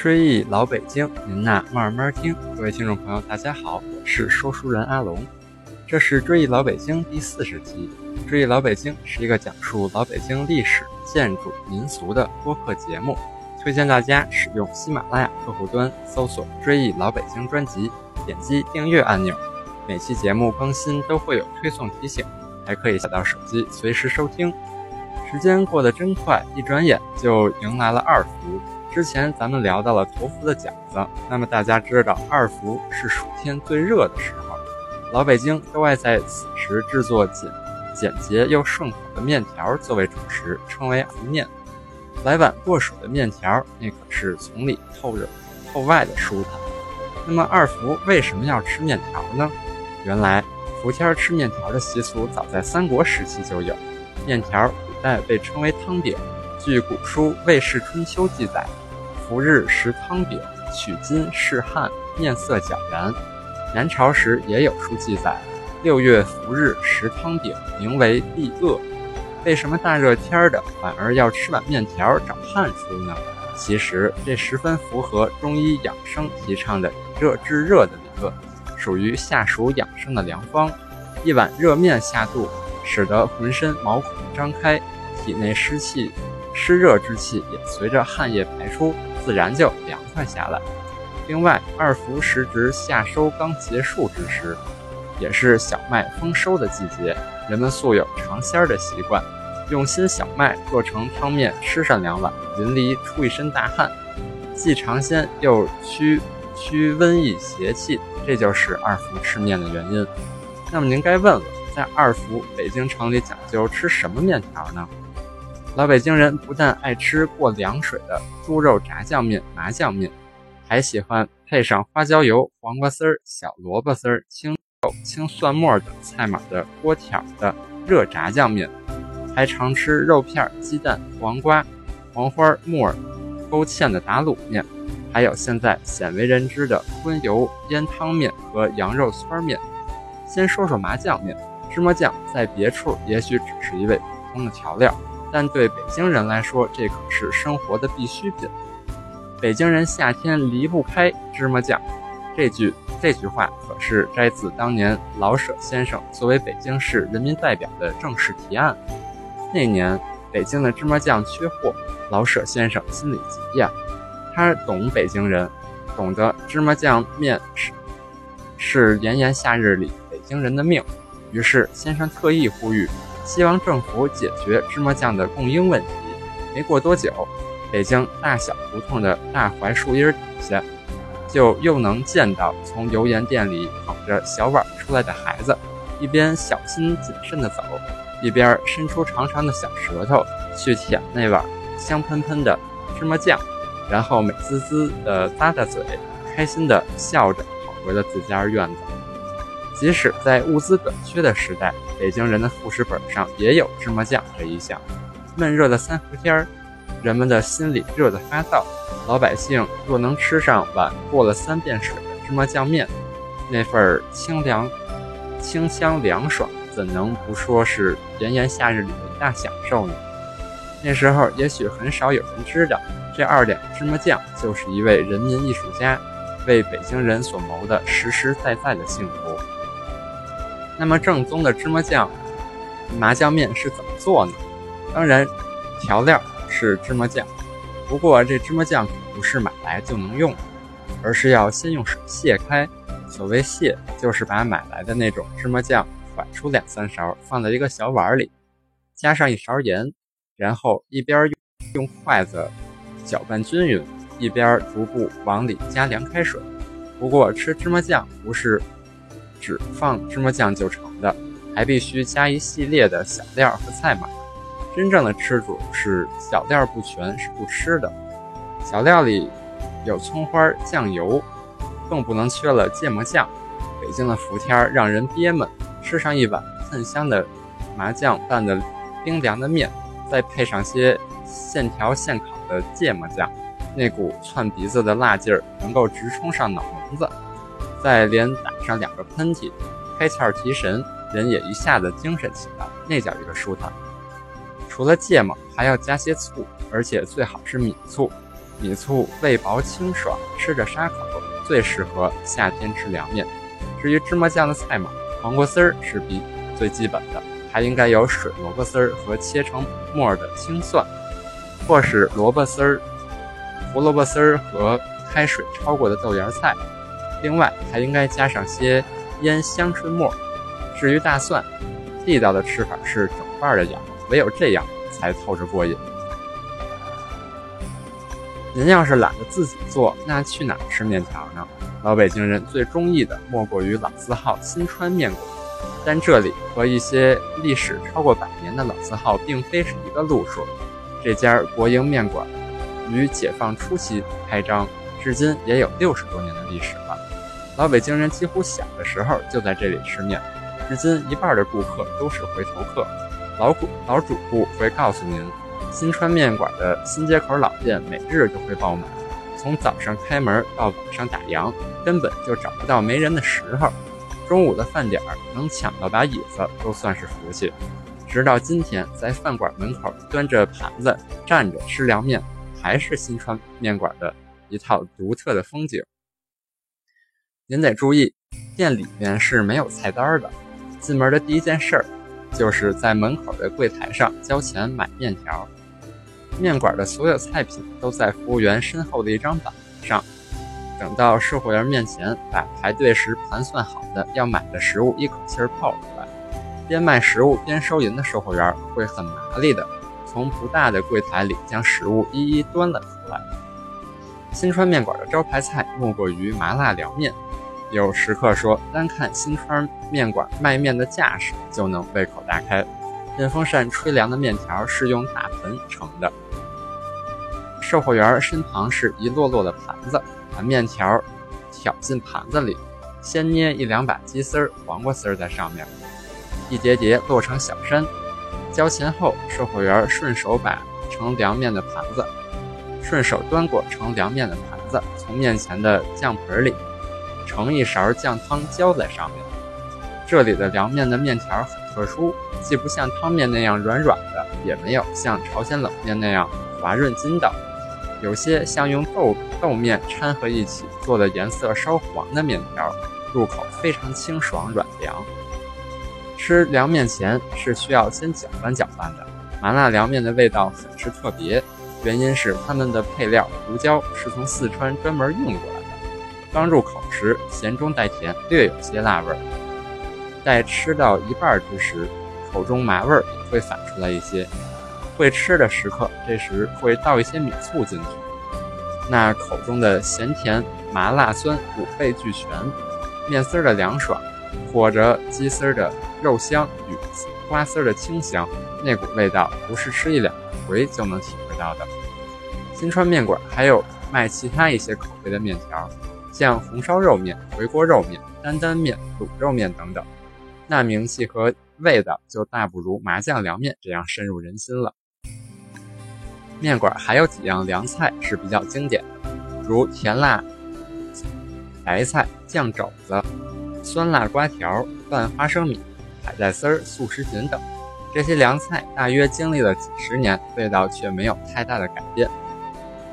追忆老北京，您呐慢慢听。各位听众朋友，大家好，我是说书人阿龙。这是追忆老北京第四十集。追忆老北京是一个讲述老北京历史、建筑、民俗的播客节目，推荐大家使用喜马拉雅客户端搜索“追忆老北京”专辑，点击订阅按钮。每期节目更新都会有推送提醒，还可以下到手机随时收听。时间过得真快，一转眼就迎来了二伏。之前咱们聊到了头伏的饺子，那么大家知道二伏是暑天最热的时候，老北京都爱在此时制作简简洁又顺口的面条作为主食，称为伏面。来碗过水的面条，那可是从里透热透外的舒坦。那么二伏为什么要吃面条呢？原来伏天吃面条的习俗早在三国时期就有，面条古代被称为汤饼。据古书《魏氏春秋》记载，伏日食汤饼，取金试汗，面色皎然。南朝时也有书记载，六月伏日食汤饼，名为避恶。为什么大热天的反而要吃碗面条长汗出呢？其实这十分符合中医养生提倡的以热制热的理论，属于下暑养生的良方。一碗热面下肚，使得浑身毛孔张开，体内湿气。湿热之气也随着汗液排出，自然就凉快下来。另外，二伏时值夏收刚结束之时，也是小麦丰收的季节，人们素有尝鲜儿的习惯，用新小麦做成汤面吃上两碗，淋漓出一身大汗，既尝鲜又驱驱瘟疫邪气，这就是二伏吃面的原因。那么您该问了，在二伏北京城里讲究吃什么面条呢？老北京人不但爱吃过凉水的猪肉炸酱面、麻酱面，还喜欢配上花椒油、黄瓜丝儿、小萝卜丝儿、青豆、青蒜末等菜码的锅挑的热炸酱面，还常吃肉片、鸡蛋、黄瓜、黄花、木耳勾芡的打卤面，还有现在鲜为人知的荤油腌汤面和羊肉汆面。先说说麻酱面，芝麻酱在别处也许只是一味普通的调料。但对北京人来说，这可是生活的必需品。北京人夏天离不开芝麻酱，这句这句话可是摘自当年老舍先生作为北京市人民代表的正式提案。那年北京的芝麻酱缺货，老舍先生心里急呀。他懂北京人，懂得芝麻酱面是是炎炎夏日里北京人的命，于是先生特意呼吁。希望政府解决芝麻酱的供应问题。没过多久，北京大小胡同的大槐树荫底下，就又能见到从油盐店里捧着小碗出来的孩子，一边小心谨慎地走，一边伸出长长的小舌头去舔那碗香喷喷的芝麻酱，然后美滋滋地咂咂嘴，开心地笑着跑回了自家院子。即使在物资短缺的时代，北京人的副食本上也有芝麻酱这一项。闷热的三伏天儿，人们的心里热得发燥，老百姓若能吃上碗过了三遍水的芝麻酱面，那份清凉、清香凉爽，怎能不说是炎炎夏日里的一大享受呢？那时候也许很少有人知道，这二两芝麻酱就是一位人民艺术家为北京人所谋的实实在在的幸福。那么正宗的芝麻酱麻酱面是怎么做呢？当然，调料是芝麻酱，不过这芝麻酱可不是买来就能用，而是要先用水卸开。所谓卸，就是把买来的那种芝麻酱蒯出两三勺，放在一个小碗里，加上一勺盐，然后一边用筷子搅拌均匀，一边逐步往里加凉开水。不过吃芝麻酱不是。只放芝麻酱就成的，还必须加一系列的小料和菜码。真正的吃主是小料不全是不吃的。小料里有葱花、酱油，更不能缺了芥末酱。北京的伏天让人憋闷，吃上一碗喷香的麻酱拌的冰凉的面，再配上些现调现烤的芥末酱，那股窜鼻子的辣劲儿能够直冲上脑门子。再连打上两个喷嚏，开窍提神，人也一下子精神起来，那叫一个舒坦。除了芥末，还要加些醋，而且最好是米醋。米醋味薄清爽，吃着沙口，最适合夏天吃凉面。至于芝麻酱的菜码，黄瓜丝儿是必最基本的，还应该有水萝卜丝儿和切成末的青蒜，或是萝卜丝儿、胡萝卜丝儿和开水焯过的豆芽菜。另外还应该加上些腌香椿末。至于大蒜，地道的吃法是整瓣的咬，唯有这样才透着过瘾。您要是懒得自己做，那去哪吃面条呢？老北京人最中意的莫过于老字号新川面馆，但这里和一些历史超过百年的老字号并非是一个路数。这家国营面馆于解放初期开张，至今也有六十多年的历史了。老北京人几乎小的时候就在这里吃面，至今一半的顾客都是回头客。老主老主顾会告诉您。新川面馆的新街口老店每日都会爆满，从早上开门到晚上打烊，根本就找不到没人的时候。中午的饭点儿能抢到把椅子都算是福气。直到今天，在饭馆门口端着盘子站着吃凉面，还是新川面馆的一套独特的风景。您得注意，店里面是没有菜单的。进门的第一件事儿，就是在门口的柜台上交钱买面条。面馆的所有菜品都在服务员身后的一张板上。等到售货员面前把排队时盘算好的要买的食物一口气儿报出来，边卖食物边收银的售货员会很麻利的从不大的柜台里将食物一一端了出来。新川面馆的招牌菜莫过于麻辣凉面。有食客说，单看新川面馆卖面的架势就能胃口大开。电风扇吹凉的面条是用大盆盛的。售货员身旁是一摞摞的盘子，把面条挑进盘子里，先捏一两把鸡丝儿、黄瓜丝儿在上面，一叠叠摞成小山。交钱后，售货员顺手把盛凉面的盘子，顺手端过盛凉面的盘子，从面前的酱盆里盛一勺酱汤浇在上面。这里的凉面的面条很特殊，既不像汤面那样软软的，也没有像朝鲜冷面那样滑润筋道。有些像用豆豆面掺和一起做的颜色稍黄的面条，入口非常清爽软凉。吃凉面前是需要先搅拌搅拌的。麻辣凉面的味道很是特别，原因是他们的配料胡椒是从四川专门运过来。刚入口时咸中带甜，略有些辣味儿。待吃到一半之时，口中麻味儿也会反出来一些。会吃的食客，这时会倒一些米醋进去，那口中的咸甜、麻辣酸五味俱全，面丝儿的凉爽，裹着鸡丝儿的肉香与瓜丝儿的清香，那股味道不是吃一两回就能体会到的。新川面馆还有卖其他一些口味的面条，像红烧肉面、回锅肉面、担担面、卤肉面等等，那名气和味道就大不如麻酱凉面这样深入人心了。面馆还有几样凉菜是比较经典的，如甜辣白菜酱肘子、酸辣瓜条、拌花生米、海带丝、素食锦等。这些凉菜大约经历了几十年，味道却没有太大的改变。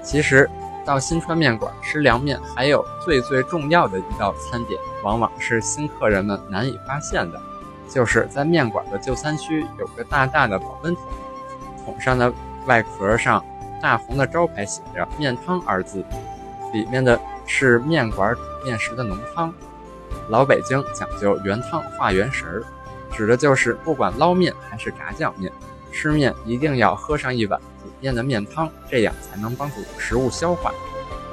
其实，到新川面馆吃凉面，还有最最重要的一道餐点，往往是新客人们难以发现的，就是在面馆的就餐区有个大大的保温桶，桶上的。外壳上大红的招牌写着“面汤”二字，里面的是面馆煮面时的浓汤。老北京讲究原汤化原食，指的就是不管捞面还是炸酱面，吃面一定要喝上一碗煮面的面汤，这样才能帮助食物消化。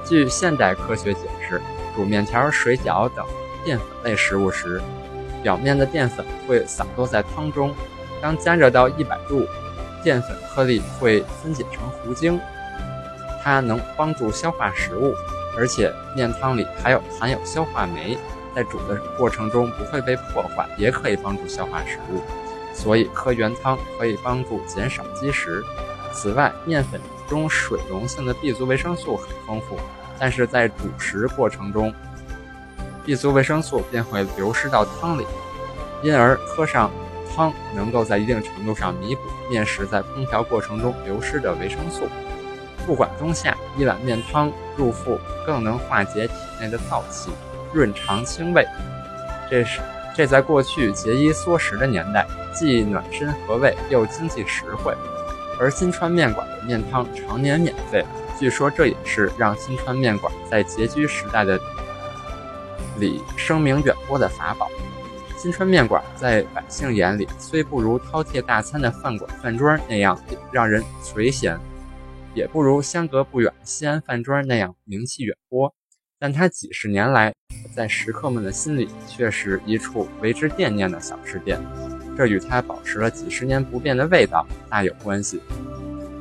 据现代科学解释，煮面条、水饺等淀粉类食物时，表面的淀粉会洒落在汤中，当加热到一百度。淀粉颗粒会分解成糊精，它能帮助消化食物，而且面汤里还有含有消化酶，在煮的过程中不会被破坏，也可以帮助消化食物。所以喝原汤可以帮助减少积食。此外，面粉中水溶性的 B 族维生素很丰富，但是在煮食过程中，B 族维生素便会流失到汤里，因而喝上。汤能够在一定程度上弥补面食在烹调过程中流失的维生素。不管冬夏，一碗面汤入腹，更能化解体内的燥气，润肠清胃。这是这在过去节衣缩食的年代，既暖身和胃，又经济实惠。而新川面馆的面汤常年免费，据说这也是让新川面馆在拮据时代的里声名远播的法宝。新川面馆在百姓眼里，虽不如饕餮大餐的饭馆饭桌那样让人垂涎，也不如相隔不远的西安饭桌那样名气远播，但它几十年来在食客们的心里却是一处为之惦念的小吃店。这与它保持了几十年不变的味道大有关系。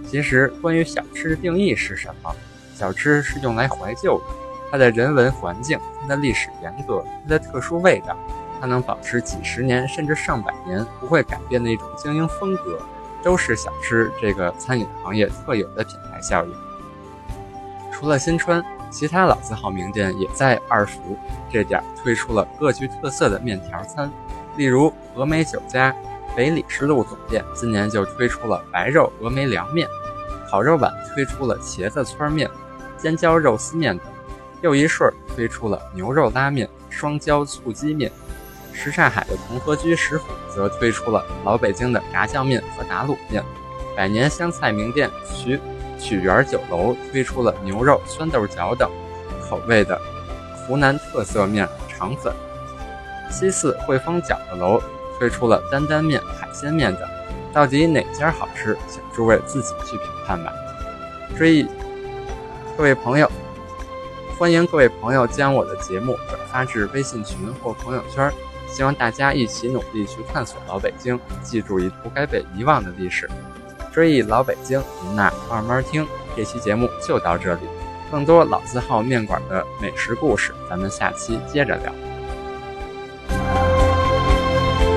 其实，关于小吃的定义是什么？小吃是用来怀旧的，它的人文环境、它的历史沿革、它的特殊味道，它能保持几十年甚至上百年不会改变的一种经营风格，都是小吃这个餐饮行业特有的品牌效应。除了新川，其他老字号名店也在二福这点推出了各具特色的面条餐。例如，峨眉酒家北礼士路总店今年就推出了白肉峨眉凉面，烤肉碗推出了茄子汆面、尖椒肉丝面等；又一顺推出了牛肉拉面、双椒醋鸡面；什刹海的同和居食府则推出了老北京的炸酱面和打卤面；百年湘菜名店曲曲园酒楼推出了牛肉酸豆角等口味的湖南特色面肠粉。西四汇丰饺子楼推出了担担面、海鲜面等，到底哪家好吃，请诸位自己去评判吧。追忆各位朋友，欢迎各位朋友将我的节目转发至微信群或朋友圈，希望大家一起努力去探索老北京，记住一不该被遗忘的历史。追忆老北京，您那慢慢听。这期节目就到这里，更多老字号面馆的美食故事，咱们下期接着聊。